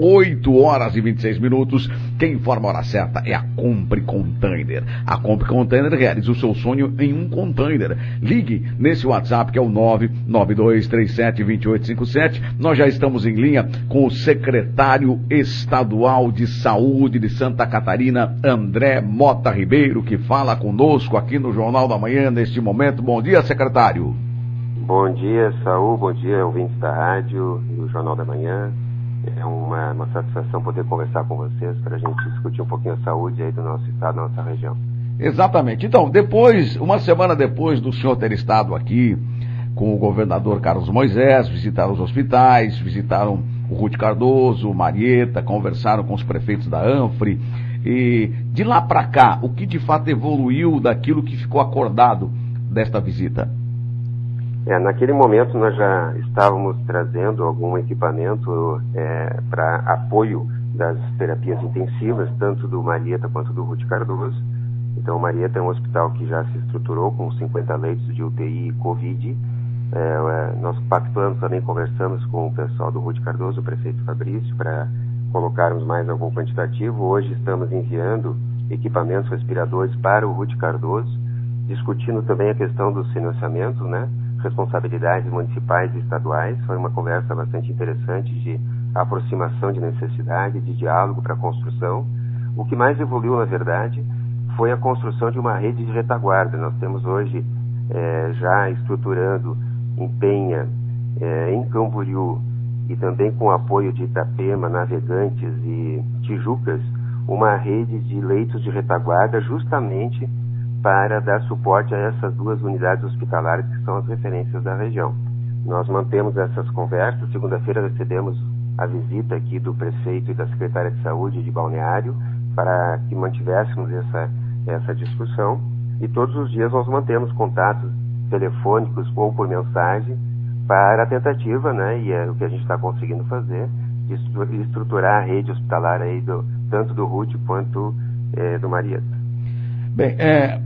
8 horas e 26 minutos. Quem informa a hora certa é a Compre Container. A Compre Container realiza o seu sonho em um container. Ligue nesse WhatsApp que é o 992372857. Nós já estamos em linha com o secretário estadual de saúde de Santa Catarina, André Mota Ribeiro, que fala conosco aqui no Jornal da Manhã neste momento. Bom dia, secretário. Bom dia, Saúl. Bom dia, ouvintes da rádio e do Jornal da Manhã. É uma, uma satisfação poder conversar com vocês para a gente discutir um pouquinho a saúde aí do nosso estado, da nossa região. Exatamente. Então, depois, uma semana depois do senhor ter estado aqui com o governador Carlos Moisés, visitaram os hospitais, visitaram o Ruth Cardoso, Marieta, conversaram com os prefeitos da Anfre. E de lá para cá, o que de fato evoluiu daquilo que ficou acordado desta visita? É, naquele momento nós já estávamos trazendo algum equipamento é, para apoio das terapias intensivas, tanto do Marieta quanto do Ruth Cardoso. Então, o Marieta é um hospital que já se estruturou com 50 leitos de UTI e Covid. É, é, nós pactuamos também, conversamos com o pessoal do Ruth Cardoso, o prefeito Fabrício, para colocarmos mais algum quantitativo. Hoje estamos enviando equipamentos respiradores para o Ruth Cardoso, discutindo também a questão dos financiamentos, né? Responsabilidades municipais e estaduais. Foi uma conversa bastante interessante de aproximação de necessidade, de diálogo para a construção. O que mais evoluiu, na verdade, foi a construção de uma rede de retaguarda. Nós temos hoje, é, já estruturando em Penha, é, em Camboriú e também com o apoio de Itapema, Navegantes e Tijucas, uma rede de leitos de retaguarda justamente para dar suporte a essas duas unidades hospitalares que são as referências da região. Nós mantemos essas conversas. Segunda-feira recebemos a visita aqui do prefeito e da secretária de saúde de Balneário para que mantivéssemos essa, essa discussão. E todos os dias nós mantemos contatos telefônicos ou por mensagem para a tentativa, né, e é o que a gente está conseguindo fazer, de estruturar a rede hospitalar aí do, tanto do RUT quanto é, do Marieta. Bem, é,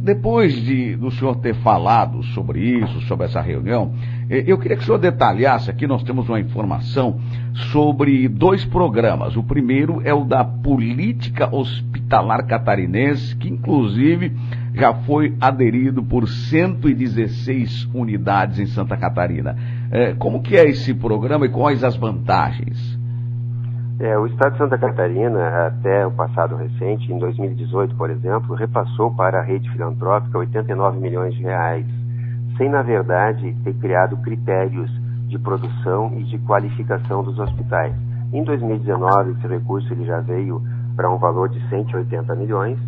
depois de, do senhor ter falado sobre isso, sobre essa reunião, eh, eu queria que o senhor detalhasse aqui, nós temos uma informação sobre dois programas. O primeiro é o da Política Hospitalar Catarinense, que inclusive já foi aderido por 116 unidades em Santa Catarina. É, como que é esse programa e quais as vantagens? É, o Estado de Santa Catarina, até o passado recente, em 2018, por exemplo, repassou para a rede filantrópica 89 milhões de reais, sem, na verdade, ter criado critérios de produção e de qualificação dos hospitais. Em 2019, esse recurso ele já veio para um valor de 180 milhões,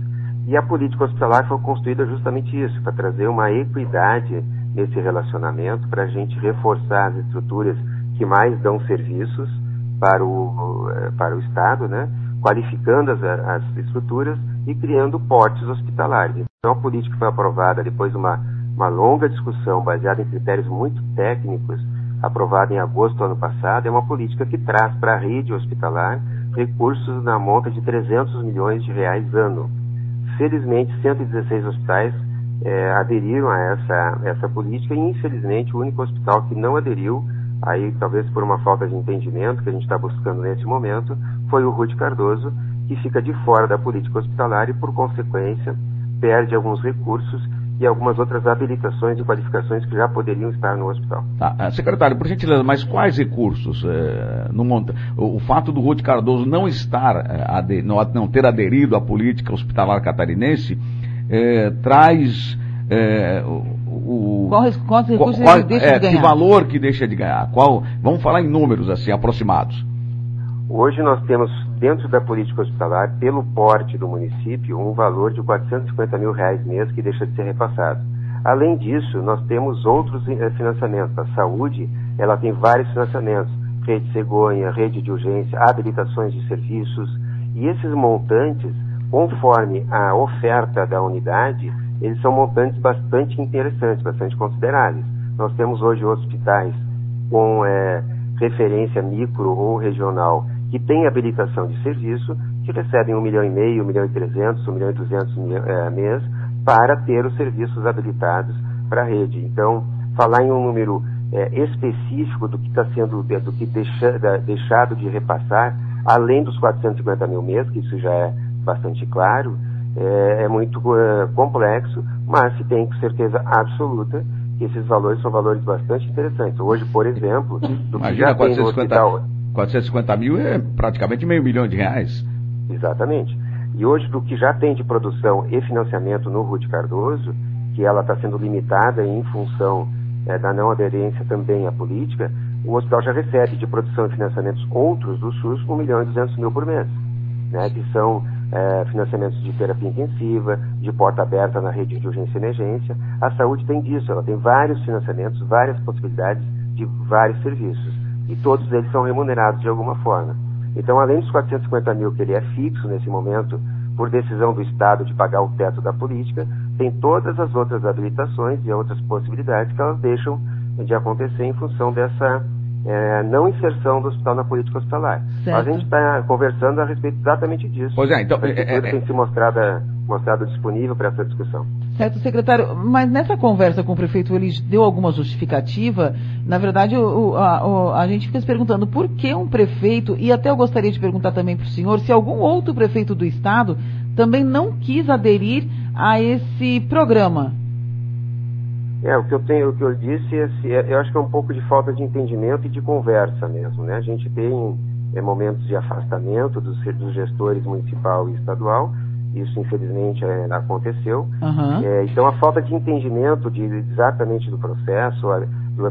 e a política hospitalar foi construída justamente isso, para trazer uma equidade nesse relacionamento, para a gente reforçar as estruturas que mais dão serviços, para o, para o Estado, né? qualificando as, as estruturas e criando portes hospitalares. Então, a política foi aprovada depois de uma, uma longa discussão baseada em critérios muito técnicos, aprovada em agosto do ano passado, é uma política que traz para a rede hospitalar recursos na monta de 300 milhões de reais ano. Felizmente, 116 hospitais é, aderiram a essa, essa política e, infelizmente, o único hospital que não aderiu aí talvez por uma falta de entendimento que a gente está buscando nesse momento, foi o Ruth Cardoso, que fica de fora da política hospitalar e, por consequência, perde alguns recursos e algumas outras habilitações e qualificações que já poderiam estar no hospital. Tá. Ah, secretário, por gentileza, mas quais recursos? É, no monta... O fato do Ruth Cardoso não estar, é, não, não, ter aderido à política hospitalar catarinense, é, traz o qual, qual recursos qual, deixa é, de ganhar? Que valor que deixa de ganhar? Qual, vamos falar em números assim aproximados. Hoje nós temos dentro da política hospitalar, pelo porte do município, um valor de 450 mil reais mês que deixa de ser repassado. Além disso, nós temos outros eh, financiamentos. A saúde, ela tem vários financiamentos. Rede cegonha, rede de urgência, habilitações de serviços. E esses montantes, conforme a oferta da unidade, eles são montantes bastante interessantes, bastante consideráveis. Nós temos hoje hospitais com é, referência micro ou regional que têm habilitação de serviço, que recebem um milhão e meio, um milhão e trezentos, um milhão e duzentos é, mês para ter os serviços habilitados para a rede. Então, falar em um número é, específico do que está sendo, do que deixa, da, deixado de repassar além dos 450 mil mês, que isso já é bastante claro, é, é muito uh, complexo, mas se tem certeza absoluta que esses valores são valores bastante interessantes. Hoje, por exemplo, do que já 450, tem no hospital... 450 mil é praticamente meio milhão de reais. Exatamente. E hoje, do que já tem de produção e financiamento no Rude Cardoso, que ela está sendo limitada em função é, da não aderência também à política, o hospital já recebe de produção e financiamentos outros do SUS 1 milhão e 200 mil por mês, né, que são é, financiamentos de terapia intensiva, de porta aberta na rede de urgência e emergência. A saúde tem disso, ela tem vários financiamentos, várias possibilidades de vários serviços. E todos eles são remunerados de alguma forma. Então, além dos 450 mil que ele é fixo nesse momento, por decisão do Estado de pagar o teto da política, tem todas as outras habilitações e outras possibilidades que elas deixam de acontecer em função dessa é, não inserção do hospital na política hospitalar. Certo. A gente está conversando a respeito exatamente disso. Pois é, então. A é, é, tem se mostrado, mostrado disponível para essa discussão. Certo, secretário, mas nessa conversa com o prefeito, ele deu alguma justificativa? Na verdade, o, a, o, a, gente fica se perguntando por que um prefeito, e até eu gostaria de perguntar também para o senhor, se algum outro prefeito do estado também não quis aderir a esse programa. É, o que eu tenho, o que eu disse, é, é, eu acho que é um pouco de falta de entendimento e de conversa mesmo, né? A gente tem é, momentos de afastamento dos, dos gestores municipal e estadual, isso infelizmente é, aconteceu. Uhum. É, então a falta de entendimento de, exatamente do processo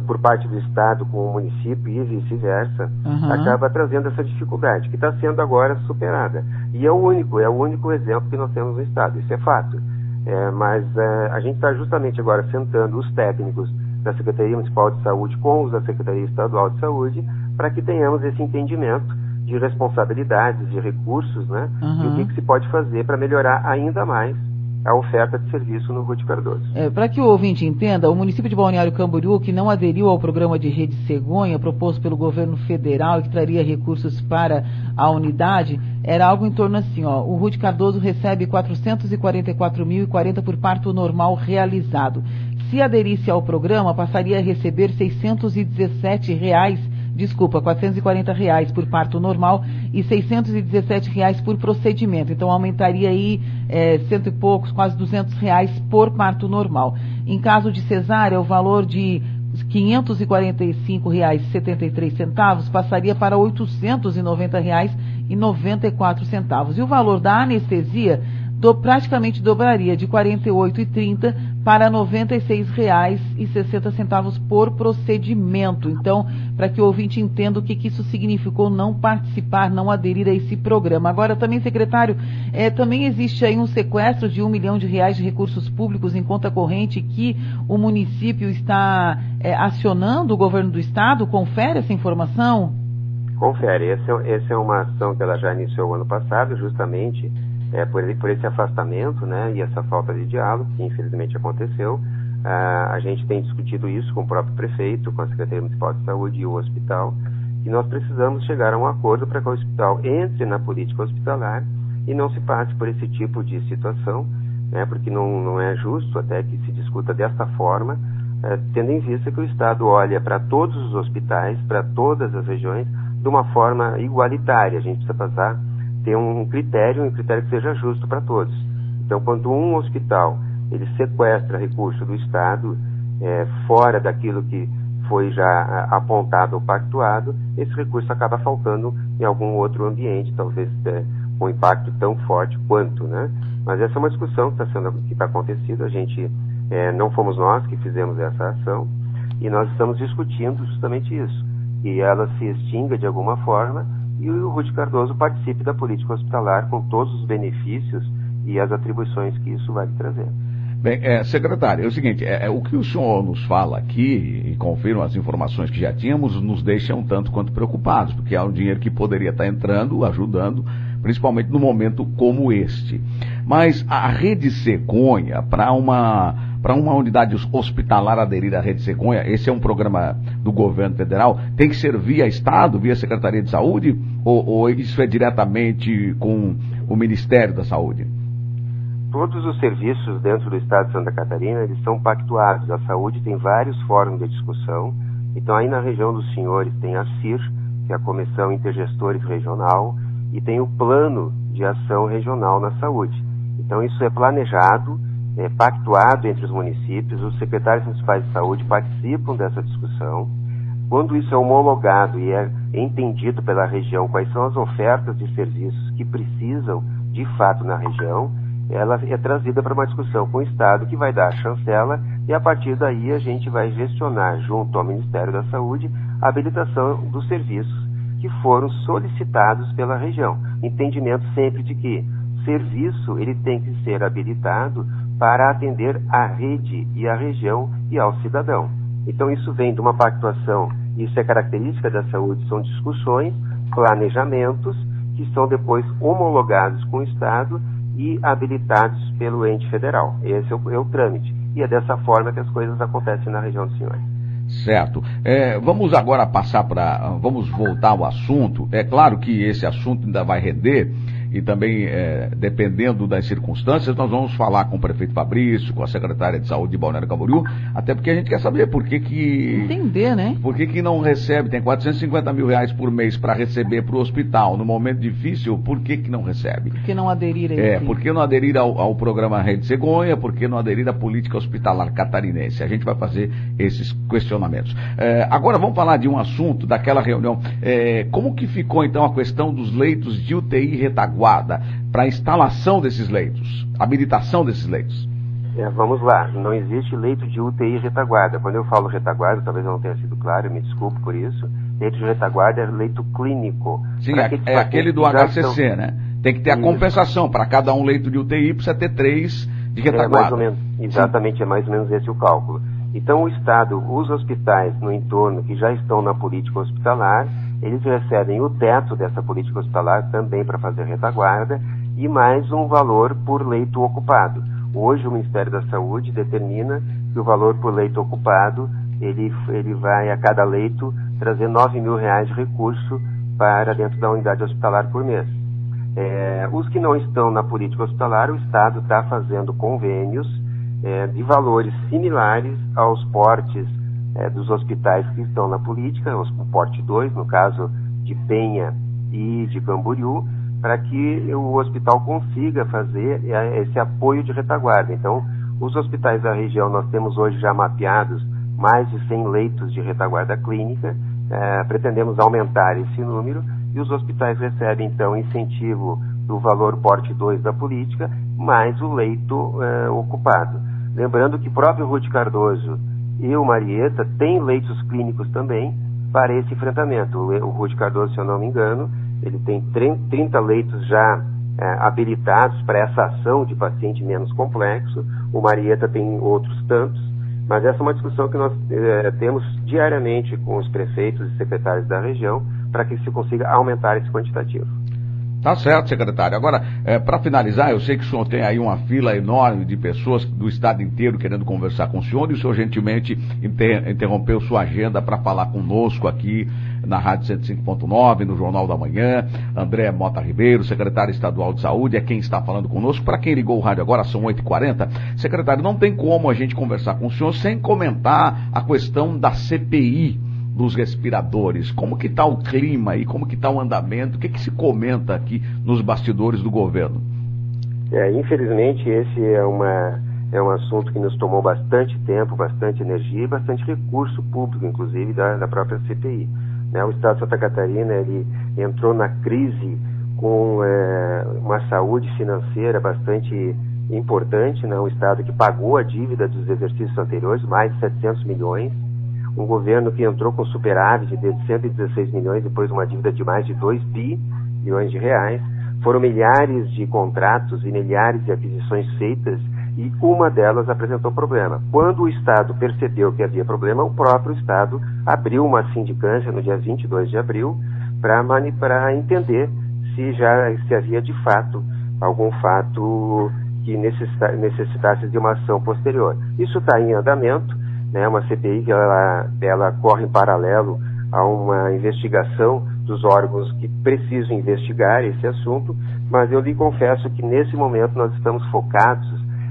por parte do Estado com o município e vice-versa uhum. acaba trazendo essa dificuldade que está sendo agora superada. E é o único, é o único exemplo que nós temos no Estado, isso é fato. É, mas é, a gente está justamente agora sentando os técnicos da Secretaria Municipal de Saúde com os da Secretaria Estadual de Saúde para que tenhamos esse entendimento de responsabilidades, de recursos, né? Uhum. E o que, que se pode fazer para melhorar ainda mais a oferta de serviço no Rude Cardoso. É, para que o ouvinte entenda, o município de Balneário Camboriú, que não aderiu ao programa de rede cegonha proposto pelo governo federal e que traria recursos para a unidade, era algo em torno assim, ó, o Rude Cardoso recebe 444.040 por parto normal realizado. Se aderisse ao programa, passaria a receber 617 reais desculpa, 440 reais por parto normal e 617 reais por procedimento. Então aumentaria aí é, cento e poucos, quase 200 reais por parto normal. Em caso de cesárea, o valor de R$ 545,73 passaria para R$ 890,94. E o valor da anestesia do, praticamente dobraria de R$ 48,30 para R$ 96,60 por procedimento. Então, para que o ouvinte entenda o que, que, isso significou não participar, não aderir a esse programa. Agora, também, secretário, é, também existe aí um sequestro de um milhão de reais de recursos públicos em conta corrente que o município está é, acionando o governo do estado. Confere essa informação? Confere. Essa, é, é uma ação que ela já iniciou ano passado, justamente é, por, por, esse afastamento né, e essa falta de diálogo, que infelizmente aconteceu. Ah, a gente tem discutido isso com o próprio prefeito, com a Secretaria Municipal de Saúde e o hospital, que nós precisamos chegar a um acordo para que o hospital entre na política hospitalar e não se passe por esse tipo de situação, né, porque não, não é justo até que se discuta desta forma, é, tendo em vista que o Estado olha para todos os hospitais, para todas as regiões, de uma forma igualitária. A gente precisa passar ter um critério, um critério que seja justo para todos. Então, quando um hospital ele sequestra recurso do Estado é, fora daquilo que foi já apontado ou pactuado, esse recurso acaba faltando em algum outro ambiente, talvez é, com impacto tão forte quanto, né? Mas essa é uma discussão que está sendo que está acontecendo. A gente é, não fomos nós que fizemos essa ação e nós estamos discutindo justamente isso, que ela se extinga de alguma forma e o Rude Cardoso participe da política hospitalar com todos os benefícios e as atribuições que isso vai trazer. Bem, é, secretário, é o seguinte, é, é, o que o senhor nos fala aqui, e confirma as informações que já tínhamos, nos deixa um tanto quanto preocupados, porque é um dinheiro que poderia estar entrando, ajudando, principalmente no momento como este. Mas a rede cegonha, para uma para uma unidade hospitalar aderir à Rede Cegonha, esse é um programa do governo federal, tem que ser via Estado, via Secretaria de Saúde, ou, ou isso é diretamente com o Ministério da Saúde? Todos os serviços dentro do Estado de Santa Catarina, eles são pactuados. A saúde tem vários fóruns de discussão. Então, aí na região dos senhores tem a CIR, que é a Comissão Intergestores Regional, e tem o Plano de Ação Regional na Saúde. Então, isso é planejado, é pactuado entre os municípios, os secretários municipais de saúde participam dessa discussão. Quando isso é homologado e é entendido pela região quais são as ofertas de serviços que precisam de fato na região, ela é trazida para uma discussão com o Estado, que vai dar a chancela, e a partir daí a gente vai gestionar, junto ao Ministério da Saúde, a habilitação dos serviços que foram solicitados pela região. Entendimento sempre de que serviço ele tem que ser habilitado para atender a rede e a região e ao cidadão. Então isso vem de uma pactuação, isso é característica da saúde, são discussões, planejamentos que são depois homologados com o Estado e habilitados pelo ente federal. Esse é o, é o trâmite. E é dessa forma que as coisas acontecem na região do Senhor. Certo. É, vamos agora passar para. Vamos voltar ao assunto. É claro que esse assunto ainda vai render e também, é, dependendo das circunstâncias, nós vamos falar com o prefeito Fabrício, com a secretária de saúde de Balneário Camboriú, até porque a gente quer saber por que que... Entender, né? Por que que não recebe, tem 450 mil reais por mês para receber para o hospital, no momento difícil, por que que não recebe? Por que não aderir a É, por que não aderir ao, ao programa Rede Cegonha, por que não aderir à política hospitalar catarinense? A gente vai fazer esses questionamentos. É, agora vamos falar de um assunto daquela reunião. É, como que ficou então a questão dos leitos de UTI retaguarda? Adequada para a instalação desses leitos, habilitação desses leitos? É, vamos lá, não existe leito de UTI retaguarda. Quando eu falo retaguarda, talvez eu não tenha sido claro, me desculpe por isso. Leito de retaguarda é leito clínico. Sim, é, é aquele do HCC, né? Tem que ter a isso. compensação. Para cada um leito de UTI precisa ter três de retaguarda. É mais ou menos, exatamente, Sim. é mais ou menos esse o cálculo. Então, o Estado, os hospitais no entorno que já estão na política hospitalar, eles recebem o teto dessa política hospitalar também para fazer retaguarda e mais um valor por leito ocupado. Hoje o Ministério da Saúde determina que o valor por leito ocupado ele, ele vai a cada leito trazer 9 mil reais de recurso para dentro da unidade hospitalar por mês. É, os que não estão na política hospitalar, o Estado está fazendo convênios é, de valores similares aos portes é, dos hospitais que estão na política, o porte 2, no caso de Penha e de Camboriú, para que o hospital consiga fazer é, esse apoio de retaguarda. Então, os hospitais da região, nós temos hoje já mapeados mais de 100 leitos de retaguarda clínica, é, pretendemos aumentar esse número, e os hospitais recebem, então, incentivo do valor porte 2 da política, mais o leito é, ocupado. Lembrando que próprio Ruth Cardoso e o Marieta têm leitos clínicos também para esse enfrentamento. O Ruth Cardoso, se eu não me engano, ele tem 30 leitos já é, habilitados para essa ação de paciente menos complexo. O Marieta tem outros tantos. Mas essa é uma discussão que nós é, temos diariamente com os prefeitos e secretários da região para que se consiga aumentar esse quantitativo. Tá certo, secretário. Agora, é, para finalizar, eu sei que o senhor tem aí uma fila enorme de pessoas do estado inteiro querendo conversar com o senhor e o senhor gentilmente inter interrompeu sua agenda para falar conosco aqui na Rádio 105.9, no Jornal da Manhã. André Mota Ribeiro, secretário estadual de saúde, é quem está falando conosco. Para quem ligou o rádio agora, são 8h40. Secretário, não tem como a gente conversar com o senhor sem comentar a questão da CPI dos respiradores. Como que está o clima e como que está o andamento? O que, que se comenta aqui nos bastidores do governo? É, infelizmente esse é, uma, é um assunto que nos tomou bastante tempo, bastante energia e bastante recurso público, inclusive, da, da própria CPI. Né? O Estado de Santa Catarina ele entrou na crise com é, uma saúde financeira bastante importante, né? um Estado que pagou a dívida dos exercícios anteriores, mais de 700 milhões, um governo que entrou com superávit de 116 milhões, depois uma dívida de mais de 2 bilhões de reais. Foram milhares de contratos e milhares de aquisições feitas e uma delas apresentou problema. Quando o Estado percebeu que havia problema, o próprio Estado abriu uma sindicância no dia 22 de abril para entender se já se havia de fato algum fato que necessitasse de uma ação posterior. Isso está em andamento né, uma CPI que ela, ela corre em paralelo a uma investigação dos órgãos que precisam investigar esse assunto, mas eu lhe confesso que nesse momento nós estamos focados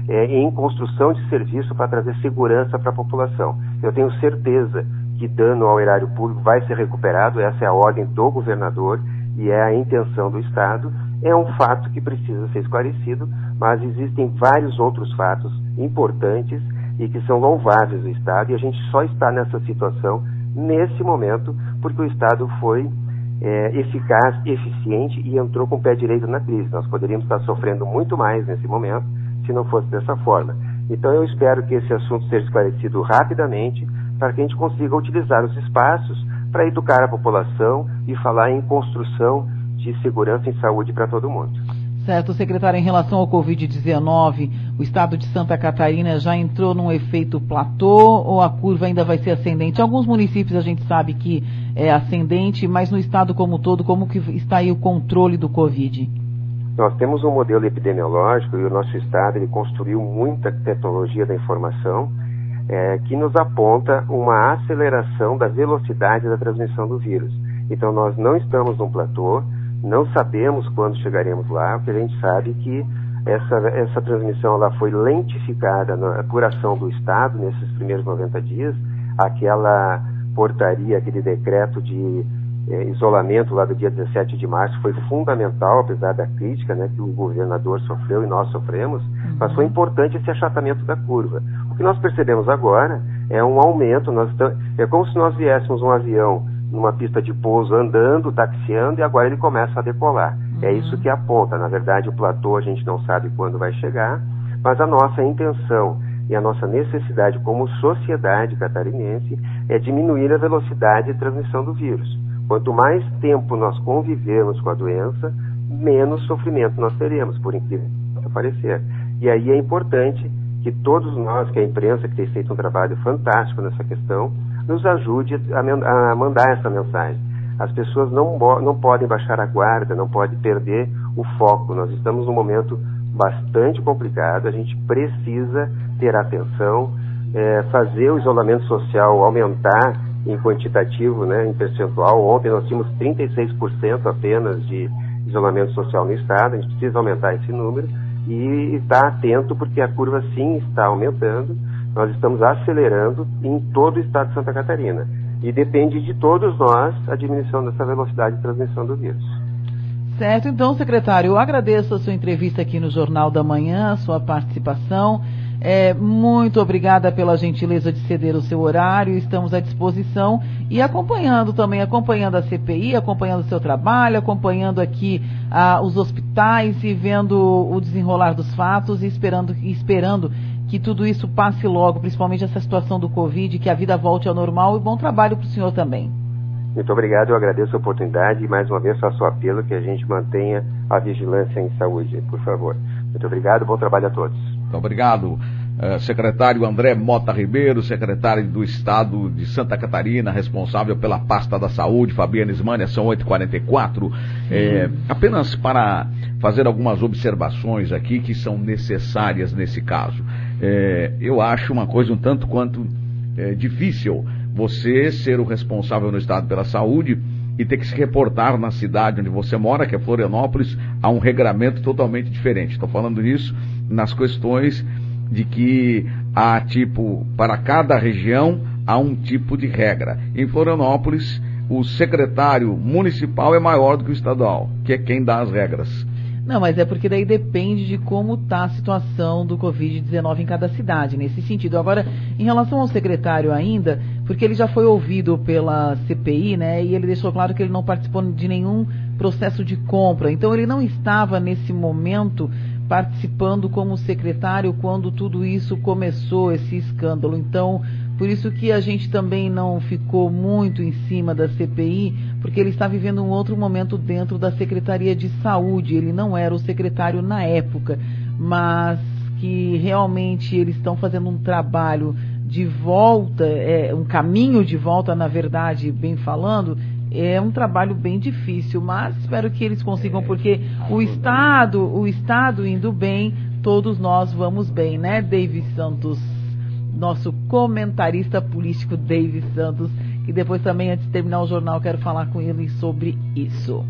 é, em construção de serviço para trazer segurança para a população. Eu tenho certeza que dano ao erário público vai ser recuperado, essa é a ordem do governador e é a intenção do Estado, é um fato que precisa ser esclarecido, mas existem vários outros fatos importantes e que são louváveis do Estado, e a gente só está nessa situação nesse momento porque o Estado foi é, eficaz, eficiente e entrou com o pé direito na crise. Nós poderíamos estar sofrendo muito mais nesse momento se não fosse dessa forma. Então eu espero que esse assunto seja esclarecido rapidamente para que a gente consiga utilizar os espaços para educar a população e falar em construção de segurança e saúde para todo mundo. Certo, secretário, em relação ao Covid-19, o estado de Santa Catarina já entrou num efeito platô ou a curva ainda vai ser ascendente? Alguns municípios a gente sabe que é ascendente, mas no estado como todo, como que está aí o controle do Covid? Nós temos um modelo epidemiológico e o nosso estado ele construiu muita tecnologia da informação é, que nos aponta uma aceleração da velocidade da transmissão do vírus. Então nós não estamos num platô, não sabemos quando chegaremos lá, porque a gente sabe que essa, essa transmissão ela foi lentificada na, por ação do Estado nesses primeiros 90 dias. Aquela portaria, aquele decreto de é, isolamento lá do dia 17 de março foi fundamental, apesar da crítica né, que o governador sofreu e nós sofremos, uhum. mas foi importante esse achatamento da curva. O que nós percebemos agora é um aumento, nós é como se nós viéssemos um avião numa pista de pouso andando, taxiando, e agora ele começa a decolar. É uhum. É isso que aponta. Na verdade, o platô a gente não sabe quando vai chegar, mas a nossa intenção e a nossa necessidade como sociedade catarinense é diminuir a velocidade de transmissão do vírus. Quanto mais tempo nós convivermos com a doença, menos sofrimento nós teremos, por incrível que parecer. E aí é importante que todos nós, que a imprensa, que tem feito um trabalho fantástico nessa questão, nos ajude a, a mandar essa mensagem. As pessoas não, não podem baixar a guarda, não podem perder o foco. Nós estamos num momento bastante complicado, a gente precisa ter atenção, é, fazer o isolamento social aumentar em quantitativo, né, em percentual. Ontem nós tínhamos 36% apenas de isolamento social no estado, a gente precisa aumentar esse número e estar atento porque a curva sim está aumentando nós estamos acelerando em todo o estado de Santa Catarina. E depende de todos nós a diminuição dessa velocidade de transmissão do vírus. Certo, então, secretário, eu agradeço a sua entrevista aqui no Jornal da Manhã, a sua participação. É, muito obrigada pela gentileza de ceder o seu horário, estamos à disposição e acompanhando também, acompanhando a CPI, acompanhando o seu trabalho, acompanhando aqui ah, os hospitais e vendo o desenrolar dos fatos e esperando, esperando que tudo isso passe logo, principalmente essa situação do Covid, que a vida volte ao normal e bom trabalho para o senhor também. Muito obrigado, eu agradeço a oportunidade e mais uma vez faço o apelo que a gente mantenha a vigilância em saúde, por favor. Muito obrigado, bom trabalho a todos. Muito obrigado. Uh, secretário André Mota Ribeiro, secretário do Estado de Santa Catarina, responsável pela pasta da saúde, Fabiana Ismânia, são 8h44. É, apenas para fazer algumas observações aqui que são necessárias nesse caso é, eu acho uma coisa um tanto quanto é, difícil você ser o responsável no Estado pela saúde e ter que se reportar na cidade onde você mora, que é Florianópolis, a um regramento totalmente diferente. Estou falando nisso nas questões de que há tipo, para cada região, há um tipo de regra. Em Florianópolis, o secretário municipal é maior do que o estadual, que é quem dá as regras. Não, mas é porque daí depende de como está a situação do Covid-19 em cada cidade, nesse sentido. Agora, em relação ao secretário ainda, porque ele já foi ouvido pela CPI, né, e ele deixou claro que ele não participou de nenhum processo de compra. Então, ele não estava nesse momento participando como secretário quando tudo isso começou, esse escândalo. Então, por isso que a gente também não ficou muito em cima da CPI, porque ele está vivendo um outro momento dentro da Secretaria de Saúde. Ele não era o secretário na época, mas que realmente eles estão fazendo um trabalho de volta, é, um caminho de volta, na verdade, bem falando, é um trabalho bem difícil, mas espero que eles consigam, porque o Estado, o Estado indo bem, todos nós vamos bem, né, David Santos? Nosso comentarista político David Santos, que depois também, antes de terminar o jornal, quero falar com ele sobre isso.